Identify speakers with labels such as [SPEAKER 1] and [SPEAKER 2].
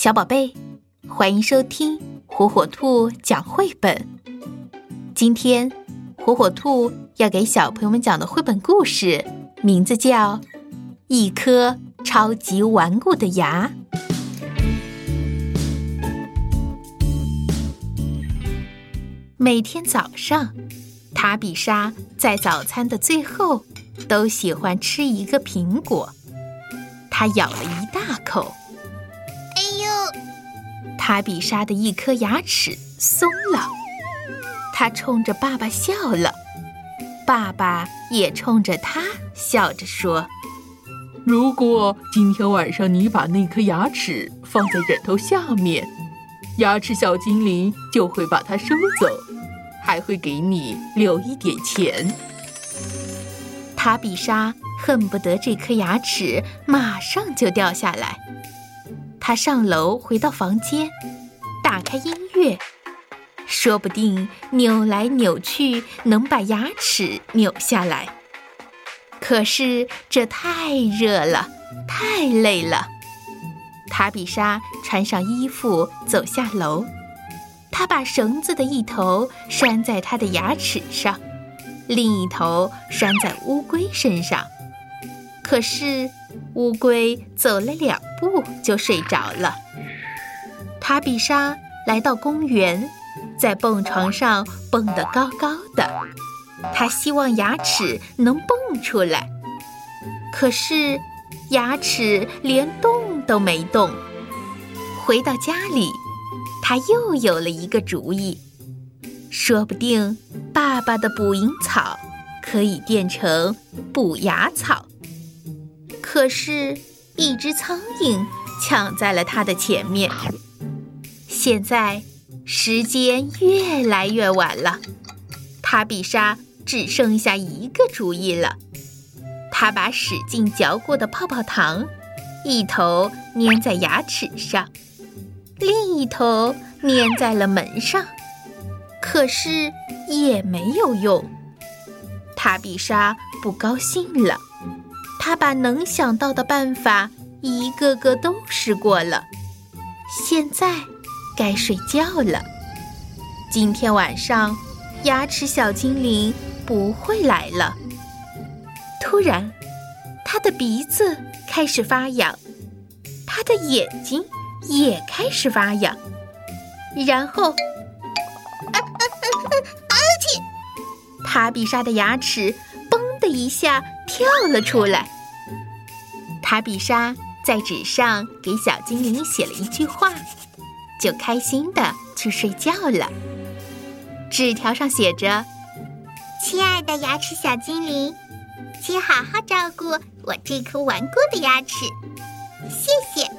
[SPEAKER 1] 小宝贝，欢迎收听火火兔讲绘本。今天，火火兔要给小朋友们讲的绘本故事，名字叫《一颗超级顽固的牙》。每天早上，塔比莎在早餐的最后都喜欢吃一个苹果。她咬了一大口。塔比莎的一颗牙齿松了，她冲着爸爸笑了，爸爸也冲着她笑着说：“
[SPEAKER 2] 如果今天晚上你把那颗牙齿放在枕头下面，牙齿小精灵就会把它收走，还会给你留一点钱。”
[SPEAKER 1] 塔比莎恨不得这颗牙齿马上就掉下来。他上楼回到房间，打开音乐，说不定扭来扭去能把牙齿扭下来。可是这太热了，太累了。塔比莎穿上衣服走下楼，她把绳子的一头拴在她的牙齿上，另一头拴在乌龟身上。可是。乌龟走了两步就睡着了。塔比莎来到公园，在蹦床上蹦得高高的。她希望牙齿能蹦出来，可是牙齿连动都没动。回到家里，她又有了一个主意：说不定爸爸的捕蝇草可以变成补牙草。可是，一只苍蝇抢在了他的前面。现在，时间越来越晚了，塔比莎只剩下一个主意了。他把使劲嚼过的泡泡糖，一头粘在牙齿上，另一头粘在了门上。可是也没有用。塔比莎不高兴了。他把能想到的办法一个个都试过了，现在该睡觉了。今天晚上，牙齿小精灵不会来了。突然，他的鼻子开始发痒，他的眼睛也开始发痒，然后，啊啊啊！切！塔比莎的牙齿“嘣”的一下。跳了出来。塔比莎在纸上给小精灵写了一句话，就开心的去睡觉了。纸条上写着：“
[SPEAKER 3] 亲爱的牙齿小精灵，请好好照顾我这颗顽固的牙齿。”谢谢，